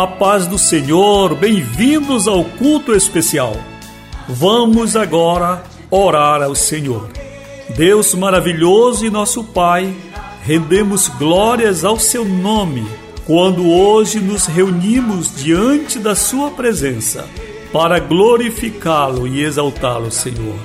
A paz do Senhor, bem-vindos ao culto especial. Vamos agora orar ao Senhor. Deus maravilhoso e nosso Pai, rendemos glórias ao seu nome quando hoje nos reunimos diante da sua presença para glorificá-lo e exaltá-lo, Senhor.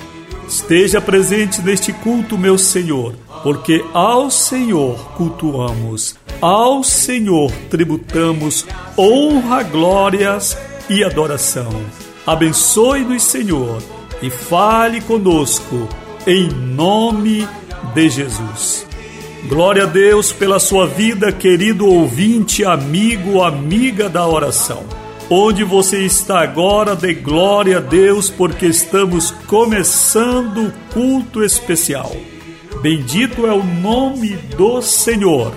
Esteja presente neste culto, meu Senhor, porque ao Senhor cultuamos ao Senhor tributamos honra, glórias e adoração. Abençoe-nos, Senhor, e fale conosco, em nome de Jesus. Glória a Deus pela sua vida, querido ouvinte, amigo, amiga da oração. Onde você está agora, dê glória a Deus, porque estamos começando o culto especial. Bendito é o nome do Senhor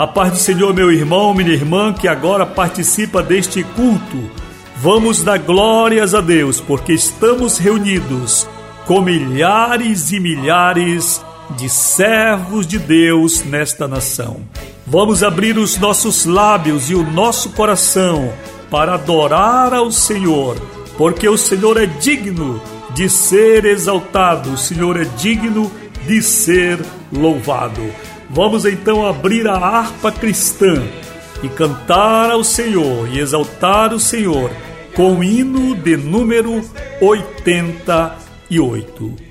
a paz do Senhor, meu irmão, minha irmã, que agora participa deste culto. Vamos dar glórias a Deus, porque estamos reunidos com milhares e milhares de servos de Deus nesta nação. Vamos abrir os nossos lábios e o nosso coração para adorar ao Senhor, porque o Senhor é digno de ser exaltado, o Senhor é digno de ser louvado. Vamos então abrir a harpa cristã e cantar ao Senhor e exaltar o Senhor com o hino de número 88.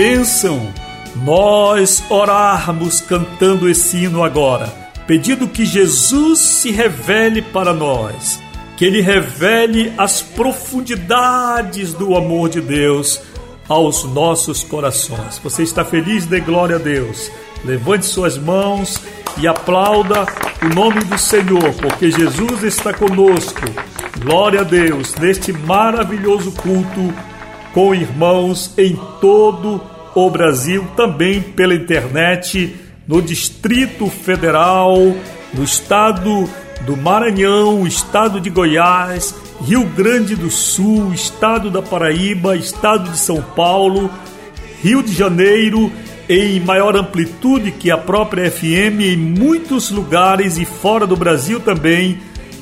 Bênção nós orarmos cantando esse hino agora, pedindo que Jesus se revele para nós, que Ele revele as profundidades do amor de Deus aos nossos corações. Você está feliz? Dê glória a Deus. Levante suas mãos e aplauda o nome do Senhor, porque Jesus está conosco. Glória a Deus neste maravilhoso culto com irmãos em todo o Brasil, também pela internet, no Distrito Federal, no estado do Maranhão, estado de Goiás, Rio Grande do Sul, estado da Paraíba, estado de São Paulo, Rio de Janeiro, em maior amplitude que a própria FM, em muitos lugares e fora do Brasil também,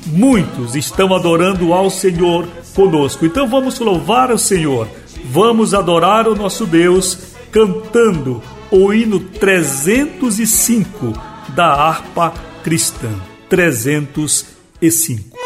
muitos estão adorando ao Senhor conosco. Então vamos louvar o Senhor, vamos adorar o nosso Deus cantando o hino 305 da harpa cristã. 305.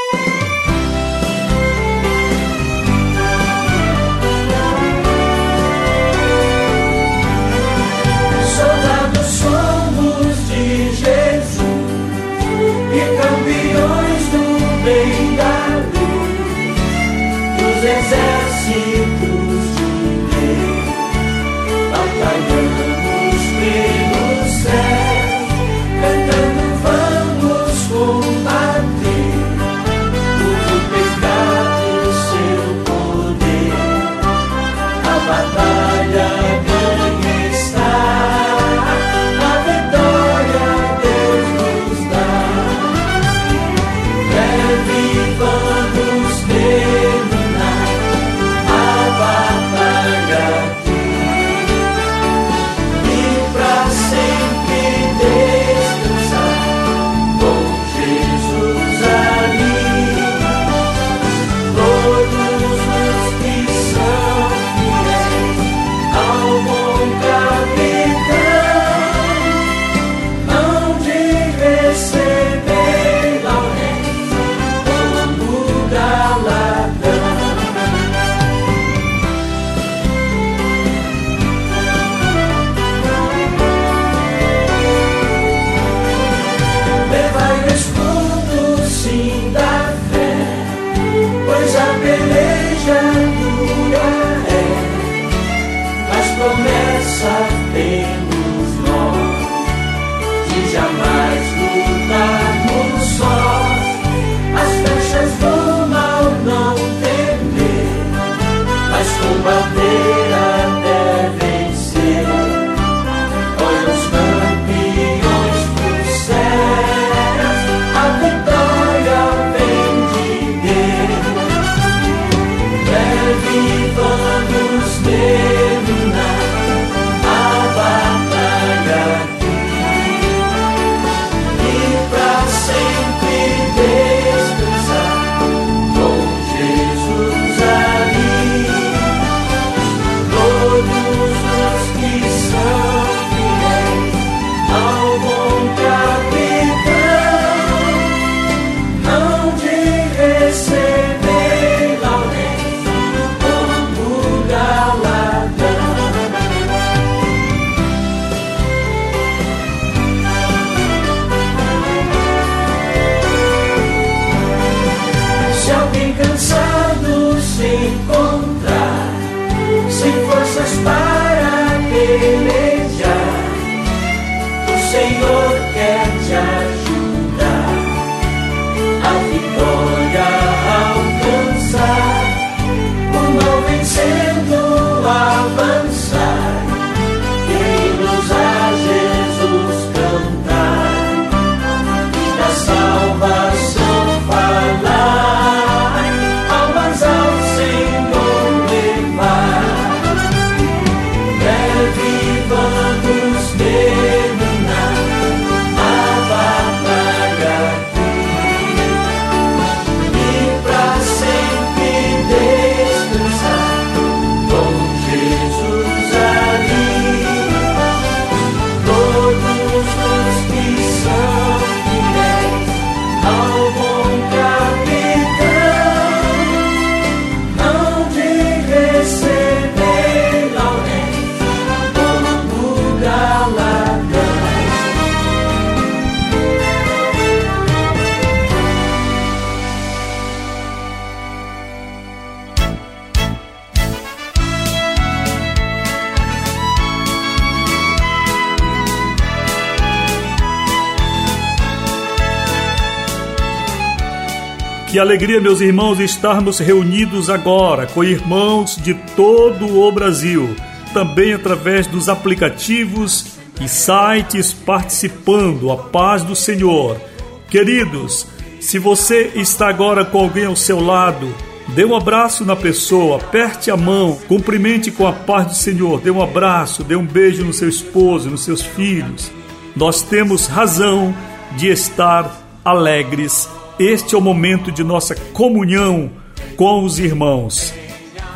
Que alegria, meus irmãos, estarmos reunidos agora com irmãos de todo o Brasil, também através dos aplicativos e sites participando. A paz do Senhor. Queridos, se você está agora com alguém ao seu lado, dê um abraço na pessoa, aperte a mão, cumprimente com a paz do Senhor, dê um abraço, dê um beijo no seu esposo, nos seus filhos. Nós temos razão de estar alegres. Este é o momento de nossa comunhão com os irmãos.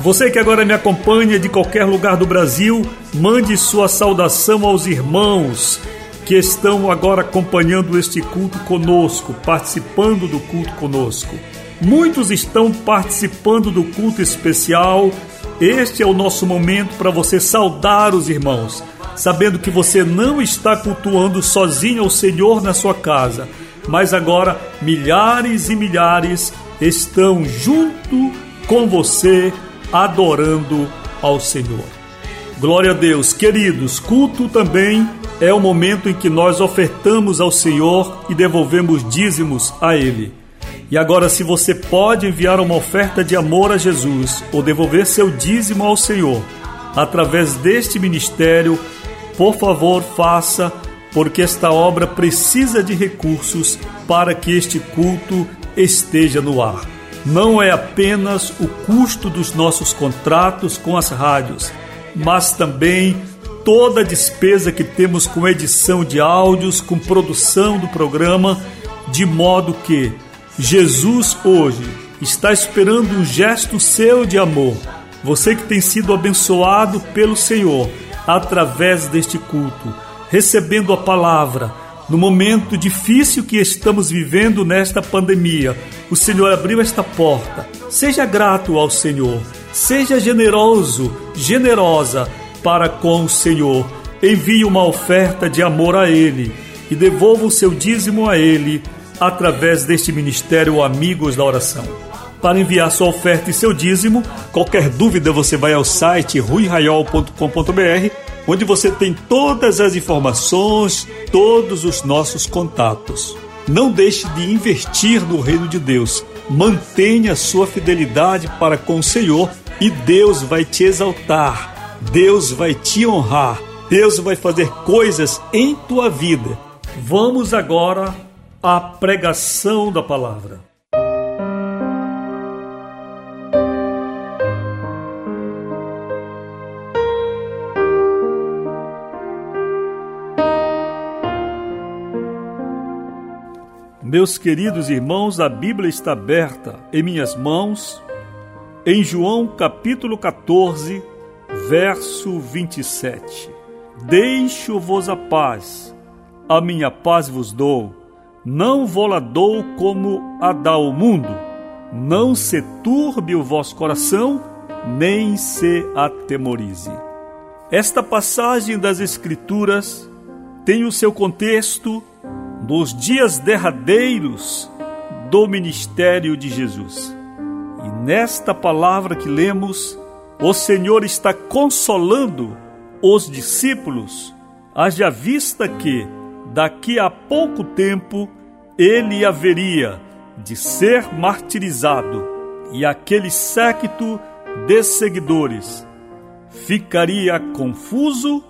Você que agora me acompanha de qualquer lugar do Brasil, mande sua saudação aos irmãos que estão agora acompanhando este culto conosco, participando do culto conosco. Muitos estão participando do culto especial. Este é o nosso momento para você saudar os irmãos, sabendo que você não está cultuando sozinho ao Senhor na sua casa, mas agora milhares e milhares estão junto com você adorando ao Senhor. Glória a Deus, queridos. Culto também é o momento em que nós ofertamos ao Senhor e devolvemos dízimos a Ele. E agora, se você pode enviar uma oferta de amor a Jesus ou devolver seu dízimo ao Senhor através deste ministério, por favor, faça, porque esta obra precisa de recursos para que este culto esteja no ar. Não é apenas o custo dos nossos contratos com as rádios, mas também toda a despesa que temos com edição de áudios, com produção do programa, de modo que Jesus hoje está esperando um gesto seu de amor. Você que tem sido abençoado pelo Senhor através deste culto, recebendo a palavra no momento difícil que estamos vivendo nesta pandemia. O Senhor abriu esta porta. Seja grato ao Senhor. Seja generoso, generosa para com o Senhor. Envie uma oferta de amor a Ele e devolva o seu dízimo a Ele através deste ministério Amigos da Oração. Para enviar sua oferta e seu dízimo, qualquer dúvida você vai ao site ruiraiol.com.br, onde você tem todas as informações, todos os nossos contatos. Não deixe de investir no reino de Deus. Mantenha sua fidelidade para com o Senhor e Deus vai te exaltar Deus vai te honrar, Deus vai fazer coisas em tua vida. Vamos agora à pregação da palavra. Meus queridos irmãos, a Bíblia está aberta em minhas mãos, em João capítulo 14, verso 27. Deixo-vos a paz, a minha paz vos dou, não vou-la dou como a dá o mundo. Não se turbe o vosso coração, nem se atemorize. Esta passagem das Escrituras tem o seu contexto nos dias derradeiros do ministério de Jesus. E nesta palavra que lemos, o Senhor está consolando os discípulos, haja vista que, daqui a pouco tempo, ele haveria de ser martirizado e aquele séquito de seguidores ficaria confuso,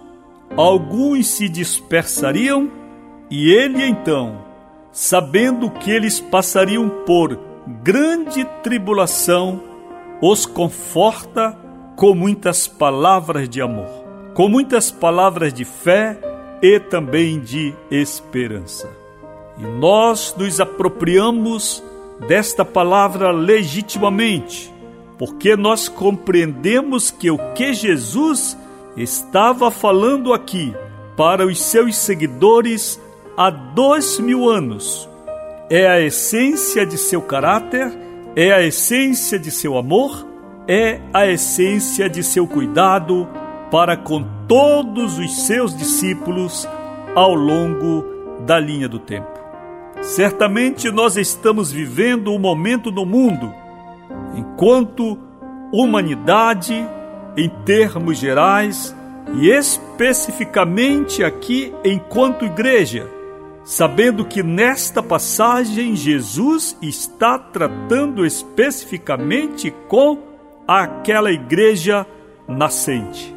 alguns se dispersariam e ele então, sabendo que eles passariam por grande tribulação, os conforta com muitas palavras de amor, com muitas palavras de fé e também de esperança. E nós nos apropriamos desta palavra legitimamente, porque nós compreendemos que o que Jesus estava falando aqui para os seus seguidores há dois mil anos é a essência de seu caráter, é a essência de seu amor é a essência de seu cuidado para com todos os seus discípulos ao longo da linha do tempo. Certamente nós estamos vivendo um momento no mundo enquanto humanidade, em termos gerais, e especificamente aqui enquanto igreja, sabendo que nesta passagem Jesus está tratando especificamente com aquela igreja nascente.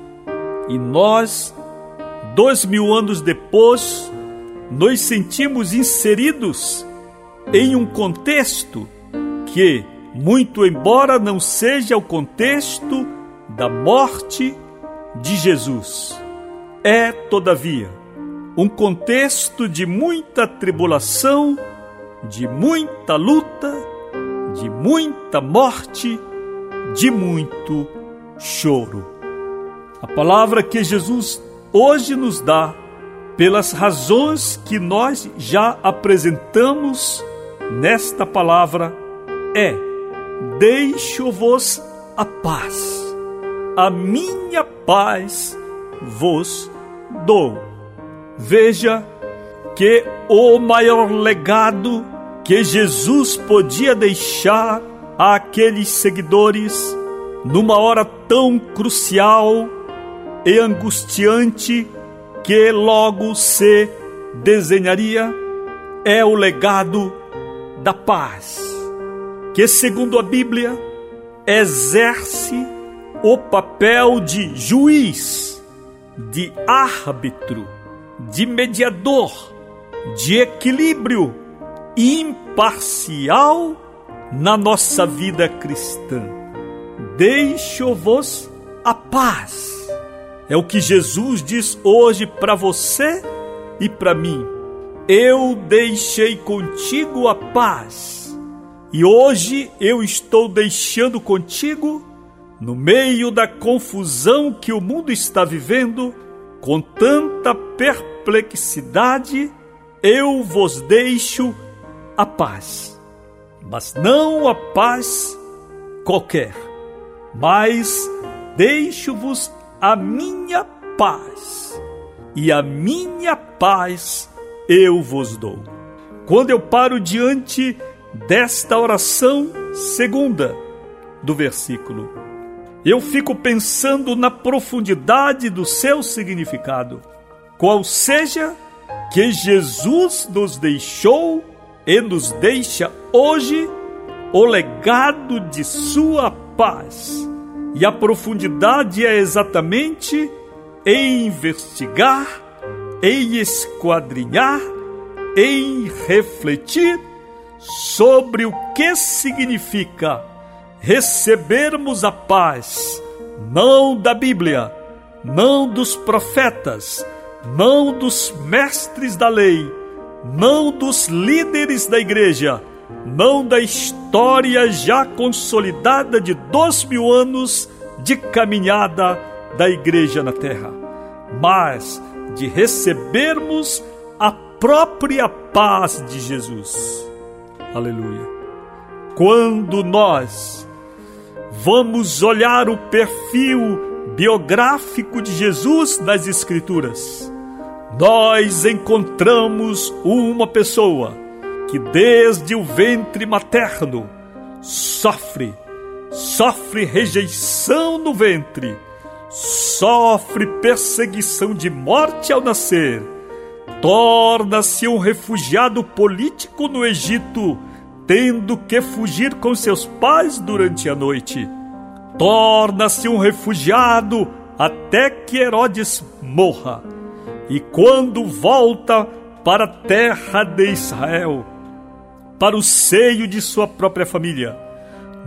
E nós, dois mil anos depois, nos sentimos inseridos em um contexto que, muito embora não seja o contexto da morte de Jesus, é, todavia, um contexto de muita tribulação, de muita luta, de muita morte, de muito choro. A palavra que Jesus hoje nos dá, pelas razões que nós já apresentamos nesta palavra, é: Deixo-vos a paz, a minha paz vos dou. Veja que o maior legado que Jesus podia deixar àqueles seguidores numa hora tão crucial e angustiante que logo se desenharia é o legado da paz, que segundo a Bíblia exerce o papel de juiz, de árbitro de mediador, de equilíbrio imparcial na nossa vida cristã. Deixo-vos a paz. É o que Jesus diz hoje para você e para mim. Eu deixei contigo a paz. E hoje eu estou deixando contigo, no meio da confusão que o mundo está vivendo, com tanta perplexidade, eu vos deixo a paz. Mas não a paz qualquer, mas deixo-vos a minha paz. E a minha paz eu vos dou. Quando eu paro diante desta oração segunda do versículo eu fico pensando na profundidade do seu significado, qual seja que Jesus nos deixou e nos deixa hoje o legado de sua paz. E a profundidade é exatamente em investigar, em esquadrinhar, em refletir sobre o que significa recebermos a paz, não da Bíblia, não dos profetas, não dos mestres da lei, não dos líderes da igreja, não da história já consolidada de dois mil anos de caminhada da igreja na terra, mas de recebermos a própria paz de Jesus. Aleluia. Quando nós vamos olhar o perfil biográfico de Jesus nas Escrituras, nós encontramos uma pessoa que desde o ventre materno sofre, sofre rejeição no ventre, sofre perseguição de morte ao nascer, torna-se um refugiado político no Egito tendo que fugir com seus pais durante a noite. Torna-se um refugiado até que Herodes morra. E quando volta para a terra de Israel, para o seio de sua própria família,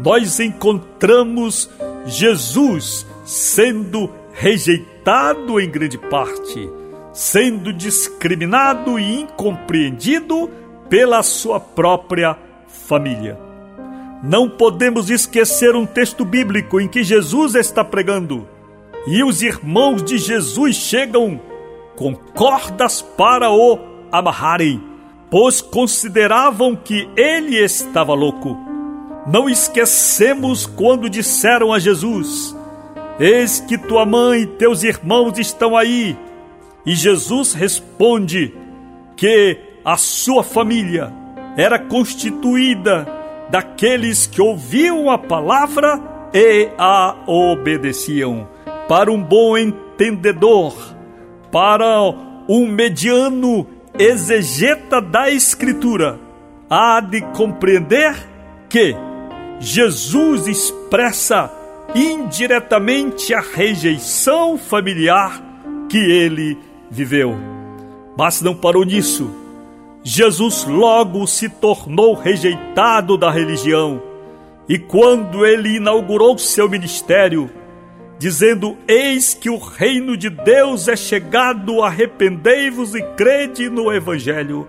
nós encontramos Jesus sendo rejeitado em grande parte, sendo discriminado e incompreendido pela sua própria família. Não podemos esquecer um texto bíblico em que Jesus está pregando e os irmãos de Jesus chegam com cordas para o amarrarem, pois consideravam que ele estava louco. Não esquecemos quando disseram a Jesus: Eis que tua mãe e teus irmãos estão aí. E Jesus responde que a sua família era constituída daqueles que ouviam a palavra e a obedeciam. Para um bom entendedor, para um mediano exegeta da Escritura há de compreender que Jesus expressa indiretamente a rejeição familiar que ele viveu. Mas não parou nisso. Jesus logo se tornou rejeitado da religião. E quando ele inaugurou seu ministério, dizendo: Eis que o reino de Deus é chegado, arrependei-vos e crede no Evangelho.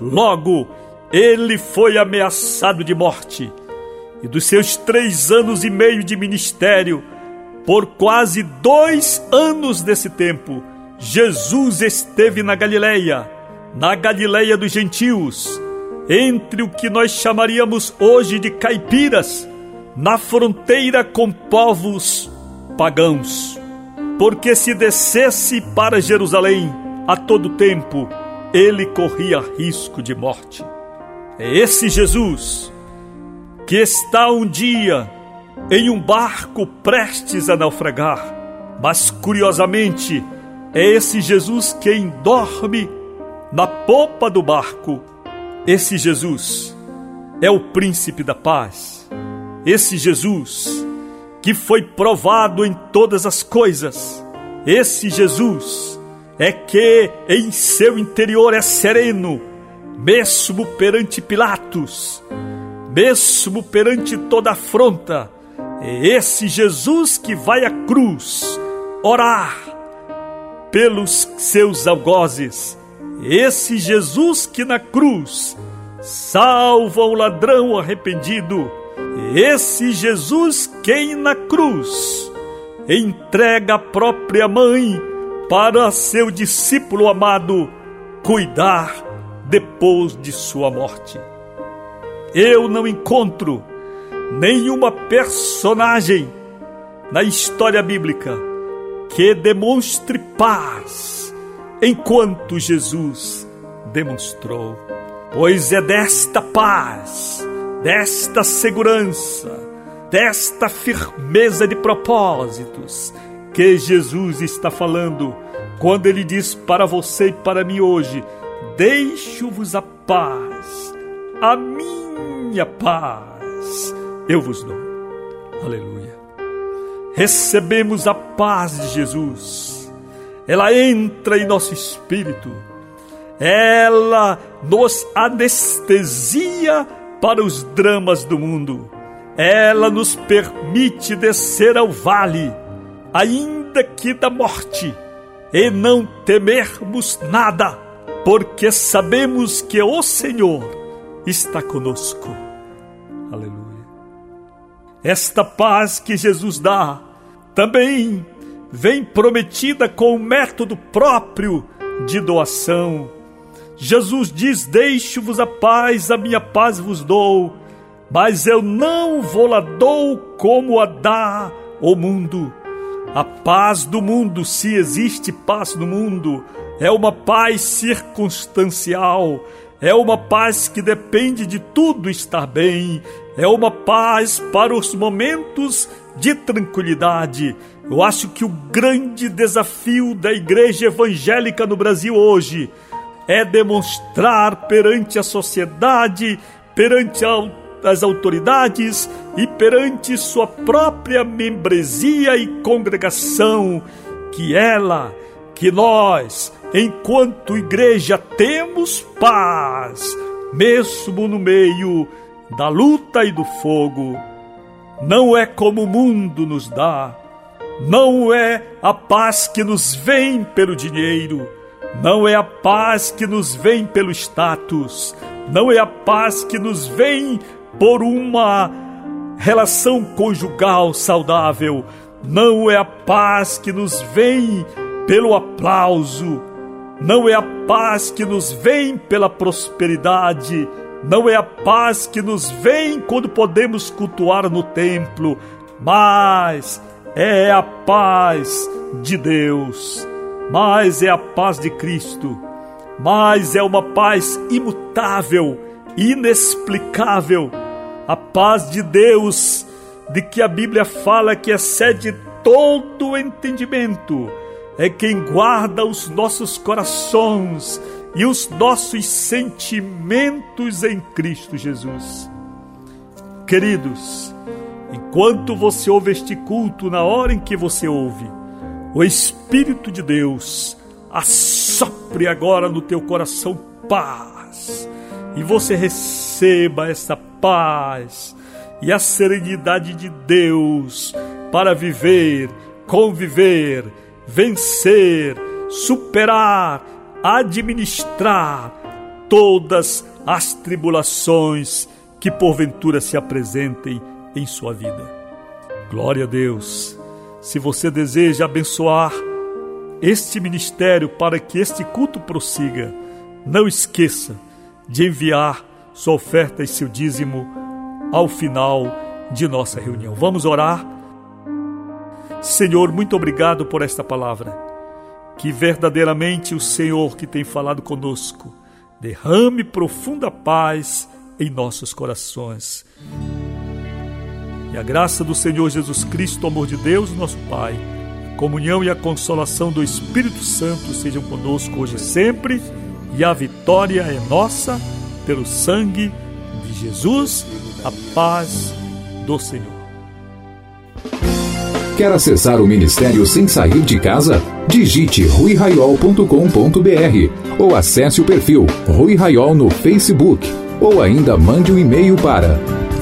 Logo, ele foi ameaçado de morte. E dos seus três anos e meio de ministério, por quase dois anos desse tempo, Jesus esteve na Galileia, na Galileia dos gentios, entre o que nós chamaríamos hoje de caipiras, na fronteira com povos pagãos. Porque se descesse para Jerusalém a todo tempo, ele corria risco de morte. É esse Jesus que está um dia em um barco prestes a naufragar, mas curiosamente é esse Jesus quem dorme na popa do barco. Esse Jesus é o príncipe da paz. Esse Jesus que foi provado em todas as coisas. Esse Jesus é que em seu interior é sereno, mesmo perante Pilatos, mesmo perante toda afronta. É esse Jesus que vai à cruz orar pelos seus algozes. Esse Jesus que na cruz salva o ladrão arrependido esse Jesus quem na cruz entrega a própria mãe para seu discípulo amado cuidar depois de sua morte. Eu não encontro nenhuma personagem na história bíblica que demonstre paz enquanto Jesus demonstrou. Pois é desta paz desta segurança, desta firmeza de propósitos que Jesus está falando quando ele diz para você e para mim hoje: Deixo-vos a paz, a minha paz eu vos dou. Aleluia. Recebemos a paz de Jesus, ela entra em nosso espírito, ela nos anestesia para os dramas do mundo. Ela nos permite descer ao vale, ainda que da morte, e não temermos nada, porque sabemos que o Senhor está conosco. Aleluia. Esta paz que Jesus dá também vem prometida com um método próprio de doação Jesus diz: Deixo-vos a paz, a minha paz vos dou, mas eu não vou lá dou como a dá o mundo. A paz do mundo, se existe paz no mundo, é uma paz circunstancial, é uma paz que depende de tudo estar bem, é uma paz para os momentos de tranquilidade. Eu acho que o grande desafio da igreja evangélica no Brasil hoje é demonstrar perante a sociedade, perante as autoridades e perante sua própria membresia e congregação que ela, que nós, enquanto igreja, temos paz, mesmo no meio da luta e do fogo. Não é como o mundo nos dá, não é a paz que nos vem pelo dinheiro não é a paz que nos vem pelo status, não é a paz que nos vem por uma relação conjugal saudável, não é a paz que nos vem pelo aplauso, não é a paz que nos vem pela prosperidade, não é a paz que nos vem quando podemos cultuar no templo, mas é a paz de Deus. Mas é a paz de Cristo, mas é uma paz imutável, inexplicável, a paz de Deus, de que a Bíblia fala que excede todo o entendimento, é quem guarda os nossos corações e os nossos sentimentos em Cristo Jesus. Queridos, enquanto você ouve este culto, na hora em que você ouve, o Espírito de Deus assopre agora no teu coração paz. E você receba essa paz e a serenidade de Deus para viver, conviver, vencer, superar, administrar todas as tribulações que porventura se apresentem em sua vida. Glória a Deus. Se você deseja abençoar este ministério para que este culto prossiga, não esqueça de enviar sua oferta e seu dízimo ao final de nossa reunião. Vamos orar. Senhor, muito obrigado por esta palavra. Que verdadeiramente o Senhor que tem falado conosco derrame profunda paz em nossos corações. E a graça do Senhor Jesus Cristo, o amor de Deus, nosso Pai, a comunhão e a consolação do Espírito Santo sejam conosco hoje e sempre, e a vitória é nossa pelo sangue de Jesus, a paz do Senhor. Quer acessar o ministério sem sair de casa? Digite ruiraiol.com.br ou acesse o perfil Rui Raiol no Facebook ou ainda mande um e-mail para